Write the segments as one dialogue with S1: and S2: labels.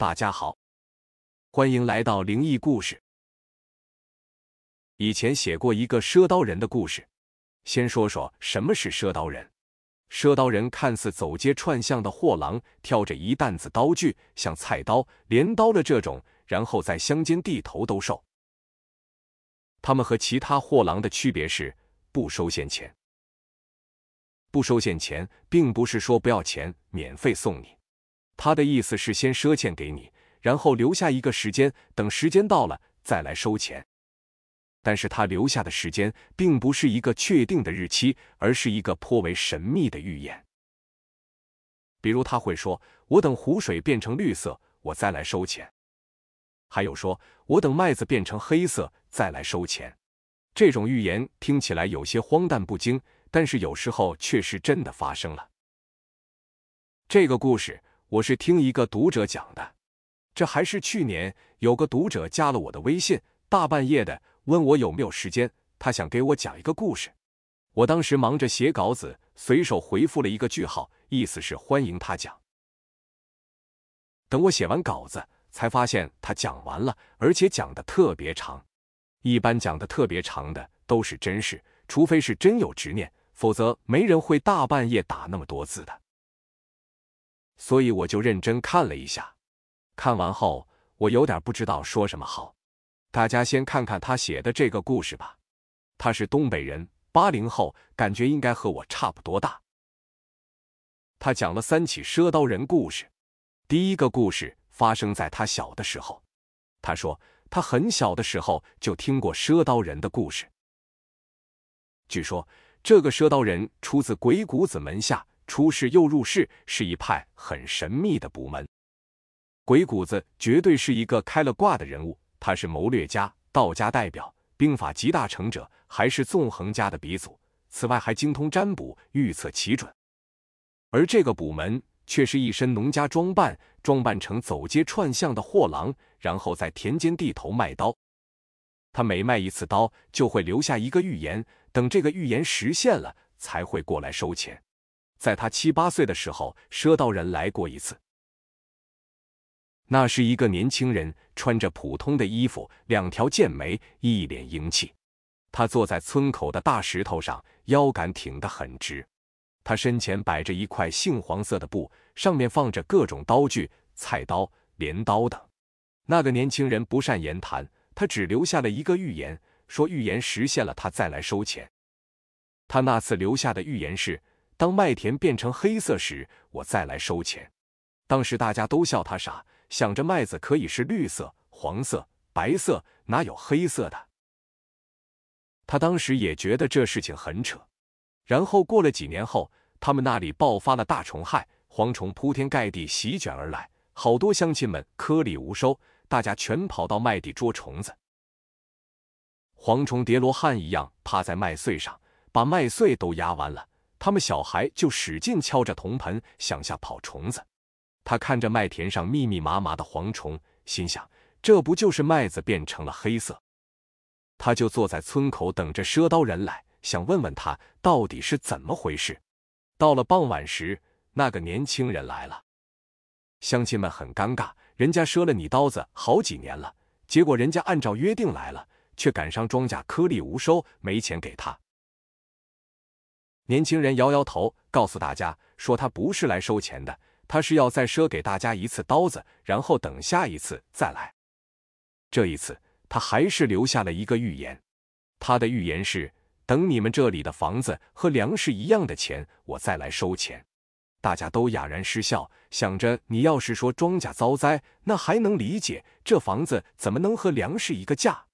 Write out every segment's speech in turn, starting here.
S1: 大家好，欢迎来到灵异故事。以前写过一个赊刀人的故事，先说说什么是赊刀人。赊刀人看似走街串巷的货郎，挑着一担子刀具，像菜刀、镰刀的这种，然后在乡间地头兜售。他们和其他货郎的区别是不收现钱。不收现钱，并不是说不要钱，免费送你。他的意思是先赊欠给你，然后留下一个时间，等时间到了再来收钱。但是他留下的时间并不是一个确定的日期，而是一个颇为神秘的预言。比如他会说：“我等湖水变成绿色，我再来收钱。”还有说：“我等麦子变成黑色，再来收钱。”这种预言听起来有些荒诞不经，但是有时候却是真的发生了。这个故事。我是听一个读者讲的，这还是去年有个读者加了我的微信，大半夜的问我有没有时间，他想给我讲一个故事。我当时忙着写稿子，随手回复了一个句号，意思是欢迎他讲。等我写完稿子，才发现他讲完了，而且讲的特别长。一般讲的特别长的都是真事，除非是真有执念，否则没人会大半夜打那么多字的。所以我就认真看了一下，看完后我有点不知道说什么好。大家先看看他写的这个故事吧。他是东北人，八零后，感觉应该和我差不多大。他讲了三起赊刀人故事。第一个故事发生在他小的时候。他说他很小的时候就听过赊刀人的故事。据说这个赊刀人出自鬼谷子门下。出世又入世，是一派很神秘的卜门。鬼谷子绝对是一个开了挂的人物，他是谋略家、道家代表，兵法集大成者，还是纵横家的鼻祖。此外，还精通占卜，预测奇准。而这个卜门却是一身农家装扮，装扮成走街串巷的货郎，然后在田间地头卖刀。他每卖一次刀，就会留下一个预言，等这个预言实现了，才会过来收钱。在他七八岁的时候，赊刀人来过一次。那是一个年轻人，穿着普通的衣服，两条剑眉，一脸英气。他坐在村口的大石头上，腰杆挺得很直。他身前摆着一块杏黄色的布，上面放着各种刀具，菜刀、镰刀等。那个年轻人不善言谈，他只留下了一个预言，说预言实现了，他再来收钱。他那次留下的预言是。当麦田变成黑色时，我再来收钱。当时大家都笑他傻，想着麦子可以是绿色、黄色、白色，哪有黑色的？他当时也觉得这事情很扯。然后过了几年后，他们那里爆发了大虫害，蝗虫铺天盖地席卷而来，好多乡亲们颗粒无收，大家全跑到麦地捉虫子。蝗虫叠罗汉一样趴在麦穗上，把麦穗都压弯了。他们小孩就使劲敲着铜盆，想下跑虫子。他看着麦田上密密麻麻的蝗虫，心想：这不就是麦子变成了黑色？他就坐在村口等着赊刀人来，想问问他到底是怎么回事。到了傍晚时，那个年轻人来了，乡亲们很尴尬，人家赊了你刀子好几年了，结果人家按照约定来了，却赶上庄稼颗粒无收，没钱给他。年轻人摇摇头，告诉大家说：“他不是来收钱的，他是要再赊给大家一次刀子，然后等下一次再来。这一次，他还是留下了一个预言。他的预言是：等你们这里的房子和粮食一样的钱，我再来收钱。”大家都哑然失笑，想着：“你要是说庄稼遭灾，那还能理解；这房子怎么能和粮食一个价？”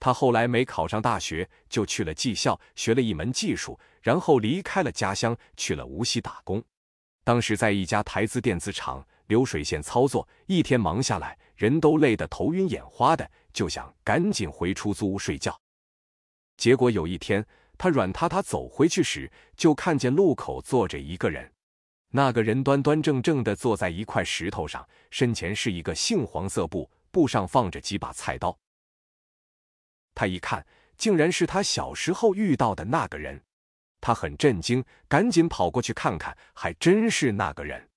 S1: 他后来没考上大学，就去了技校，学了一门技术，然后离开了家乡，去了无锡打工。当时在一家台资电子厂流水线操作，一天忙下来，人都累得头晕眼花的，就想赶紧回出租屋睡觉。结果有一天，他软塌塌走回去时，就看见路口坐着一个人。那个人端端正正的坐在一块石头上，身前是一个杏黄色布，布上放着几把菜刀。他一看，竟然是他小时候遇到的那个人，他很震惊，赶紧跑过去看看，还真是那个人。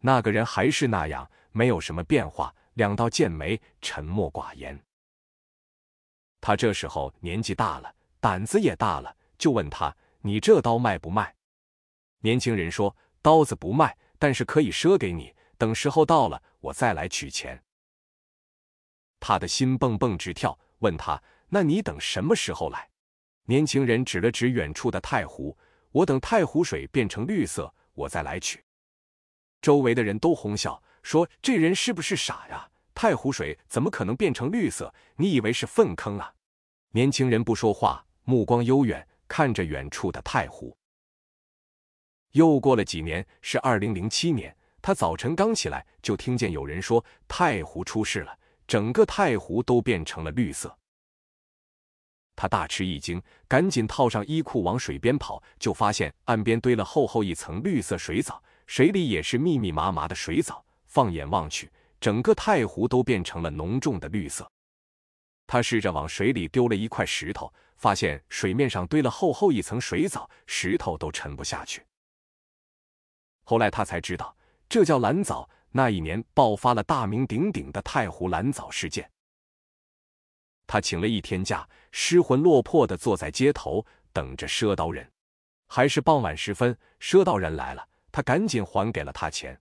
S1: 那个人还是那样，没有什么变化，两道剑眉，沉默寡言。他这时候年纪大了，胆子也大了，就问他：“你这刀卖不卖？”年轻人说：“刀子不卖，但是可以赊给你，等时候到了，我再来取钱。”他的心蹦蹦直跳，问他：“那你等什么时候来？”年轻人指了指远处的太湖：“我等太湖水变成绿色，我再来取。”周围的人都哄笑，说：“这人是不是傻呀？太湖水怎么可能变成绿色？你以为是粪坑啊？”年轻人不说话，目光悠远，看着远处的太湖。又过了几年，是二零零七年，他早晨刚起来，就听见有人说太湖出事了。整个太湖都变成了绿色，他大吃一惊，赶紧套上衣裤往水边跑，就发现岸边堆了厚厚一层绿色水藻，水里也是密密麻麻的水藻。放眼望去，整个太湖都变成了浓重的绿色。他试着往水里丢了一块石头，发现水面上堆了厚厚一层水藻，石头都沉不下去。后来他才知道，这叫蓝藻。那一年爆发了大名鼎鼎的太湖蓝藻事件。他请了一天假，失魂落魄的坐在街头等着赊刀人。还是傍晚时分，赊刀人来了，他赶紧还给了他钱。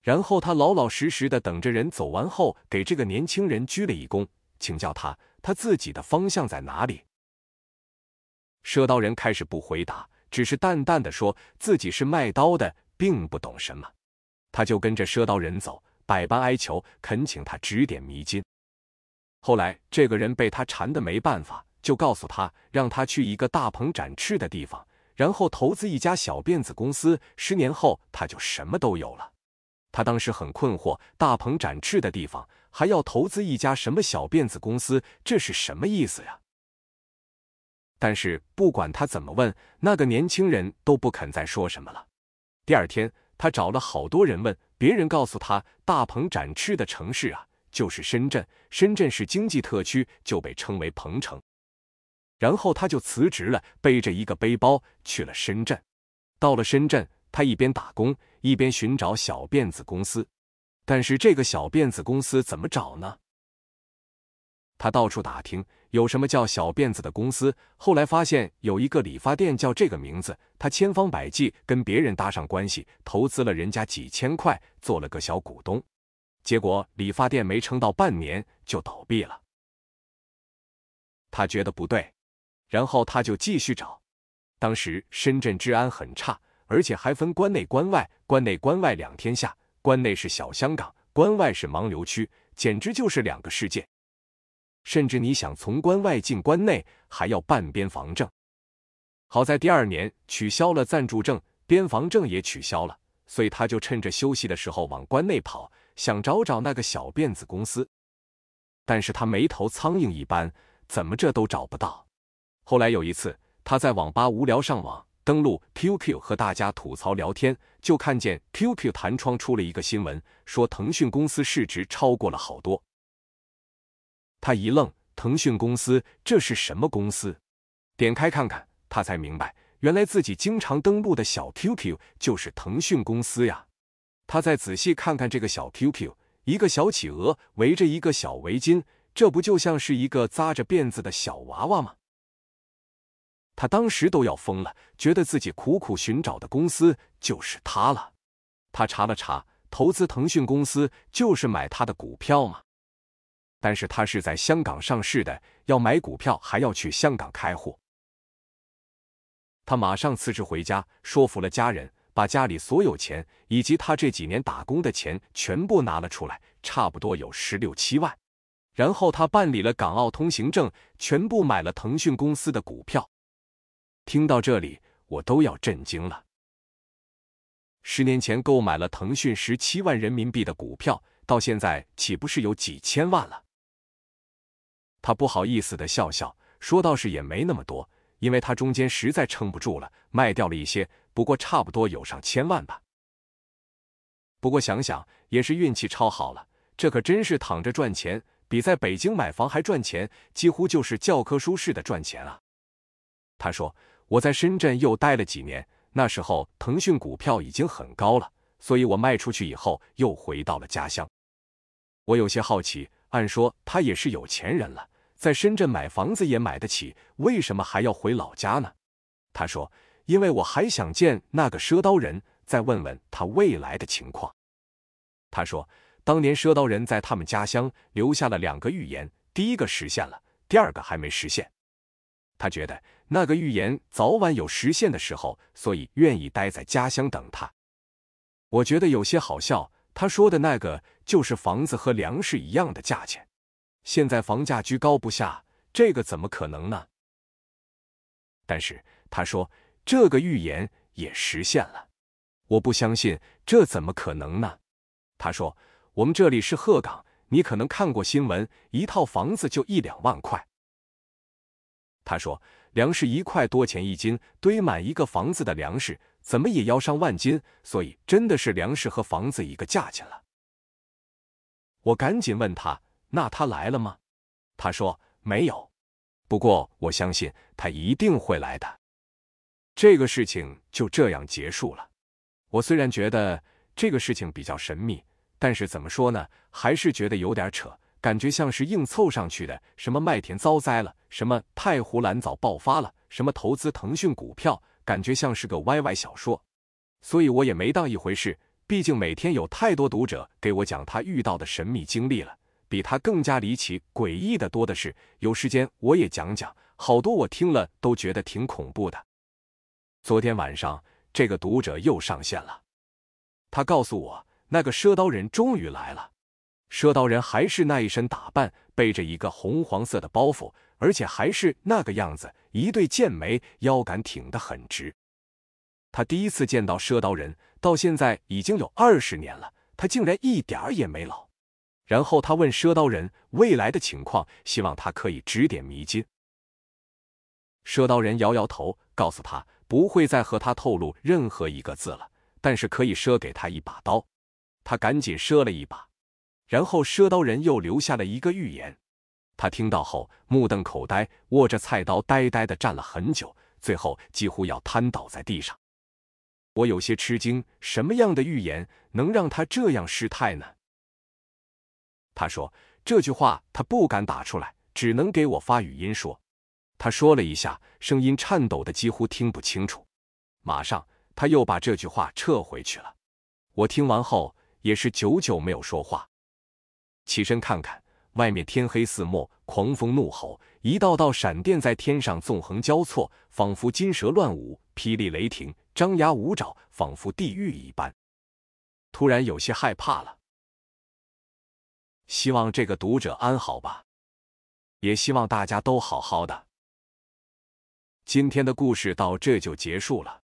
S1: 然后他老老实实的等着人走完后，给这个年轻人鞠了一躬，请教他他自己的方向在哪里。赊刀人开始不回答，只是淡淡的说自己是卖刀的，并不懂什么。他就跟着赊刀人走，百般哀求，恳请他指点迷津。后来，这个人被他缠的没办法，就告诉他，让他去一个大鹏展翅的地方，然后投资一家小辫子公司，十年后他就什么都有了。他当时很困惑，大鹏展翅的地方还要投资一家什么小辫子公司，这是什么意思呀？但是不管他怎么问，那个年轻人都不肯再说什么了。第二天。他找了好多人问，别人告诉他，大鹏展翅的城市啊，就是深圳。深圳是经济特区，就被称为鹏城。然后他就辞职了，背着一个背包去了深圳。到了深圳，他一边打工，一边寻找小辫子公司。但是这个小辫子公司怎么找呢？他到处打听有什么叫小辫子的公司，后来发现有一个理发店叫这个名字，他千方百计跟别人搭上关系，投资了人家几千块，做了个小股东，结果理发店没撑到半年就倒闭了。他觉得不对，然后他就继续找。当时深圳治安很差，而且还分关内关外，关内关外两天下，关内是小香港，关外是盲流区，简直就是两个世界。甚至你想从关外进关内，还要办边防证。好在第二年取消了暂住证，边防证也取消了，所以他就趁着休息的时候往关内跑，想找找那个小辫子公司。但是他没头苍蝇一般，怎么着都找不到。后来有一次，他在网吧无聊上网，登录 QQ 和大家吐槽聊天，就看见 QQ 弹窗出了一个新闻，说腾讯公司市值超过了好多。他一愣，腾讯公司这是什么公司？点开看看，他才明白，原来自己经常登录的小 QQ 就是腾讯公司呀。他再仔细看看这个小 QQ，一个小企鹅围着一个小围巾，这不就像是一个扎着辫子的小娃娃吗？他当时都要疯了，觉得自己苦苦寻找的公司就是他了。他查了查，投资腾讯公司就是买他的股票吗？但是他是在香港上市的，要买股票还要去香港开户。他马上辞职回家，说服了家人，把家里所有钱以及他这几年打工的钱全部拿了出来，差不多有十六七万。然后他办理了港澳通行证，全部买了腾讯公司的股票。听到这里，我都要震惊了。十年前购买了腾讯十七万人民币的股票，到现在岂不是有几千万了？他不好意思的笑笑，说倒是也没那么多，因为他中间实在撑不住了，卖掉了一些，不过差不多有上千万吧。不过想想也是运气超好了，这可真是躺着赚钱，比在北京买房还赚钱，几乎就是教科书式的赚钱啊。他说：“我在深圳又待了几年，那时候腾讯股票已经很高了，所以我卖出去以后又回到了家乡。我有些好奇，按说他也是有钱人了，在深圳买房子也买得起，为什么还要回老家呢？他说：“因为我还想见那个赊刀人，再问问他未来的情况。”他说：“当年赊刀人在他们家乡留下了两个预言，第一个实现了，第二个还没实现。他觉得那个预言早晚有实现的时候，所以愿意待在家乡等他。”我觉得有些好笑。他说的那个就是房子和粮食一样的价钱，现在房价居高不下，这个怎么可能呢？但是他说这个预言也实现了，我不相信，这怎么可能呢？他说我们这里是鹤岗，你可能看过新闻，一套房子就一两万块。他说粮食一块多钱一斤，堆满一个房子的粮食。怎么也要上万斤，所以真的是粮食和房子一个价钱了。我赶紧问他：“那他来了吗？”他说：“没有。”不过我相信他一定会来的。这个事情就这样结束了。我虽然觉得这个事情比较神秘，但是怎么说呢，还是觉得有点扯，感觉像是硬凑上去的。什么麦田遭灾了，什么太湖蓝藻爆发了，什么投资腾讯股票。感觉像是个 YY 小说，所以我也没当一回事。毕竟每天有太多读者给我讲他遇到的神秘经历了，比他更加离奇诡异的多的是。有时间我也讲讲，好多我听了都觉得挺恐怖的。昨天晚上，这个读者又上线了，他告诉我，那个赊刀人终于来了。赊刀人还是那一身打扮，背着一个红黄色的包袱。而且还是那个样子，一对剑眉，腰杆挺得很直。他第一次见到赊刀人，到现在已经有二十年了，他竟然一点儿也没老。然后他问赊刀人未来的情况，希望他可以指点迷津。赊刀人摇摇头，告诉他不会再和他透露任何一个字了，但是可以赊给他一把刀。他赶紧赊了一把，然后赊刀人又留下了一个预言。他听到后目瞪口呆，握着菜刀呆呆的站了很久，最后几乎要瘫倒在地上。我有些吃惊，什么样的预言能让他这样失态呢？他说这句话他不敢打出来，只能给我发语音说。他说了一下，声音颤抖的几乎听不清楚。马上他又把这句话撤回去了。我听完后也是久久没有说话，起身看看。外面天黑似墨，狂风怒吼，一道道闪电在天上纵横交错，仿佛金蛇乱舞，霹雳雷霆，张牙舞爪，仿佛地狱一般。突然有些害怕了。希望这个读者安好吧，也希望大家都好好的。今天的故事到这就结束了，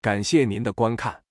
S1: 感谢您的观看。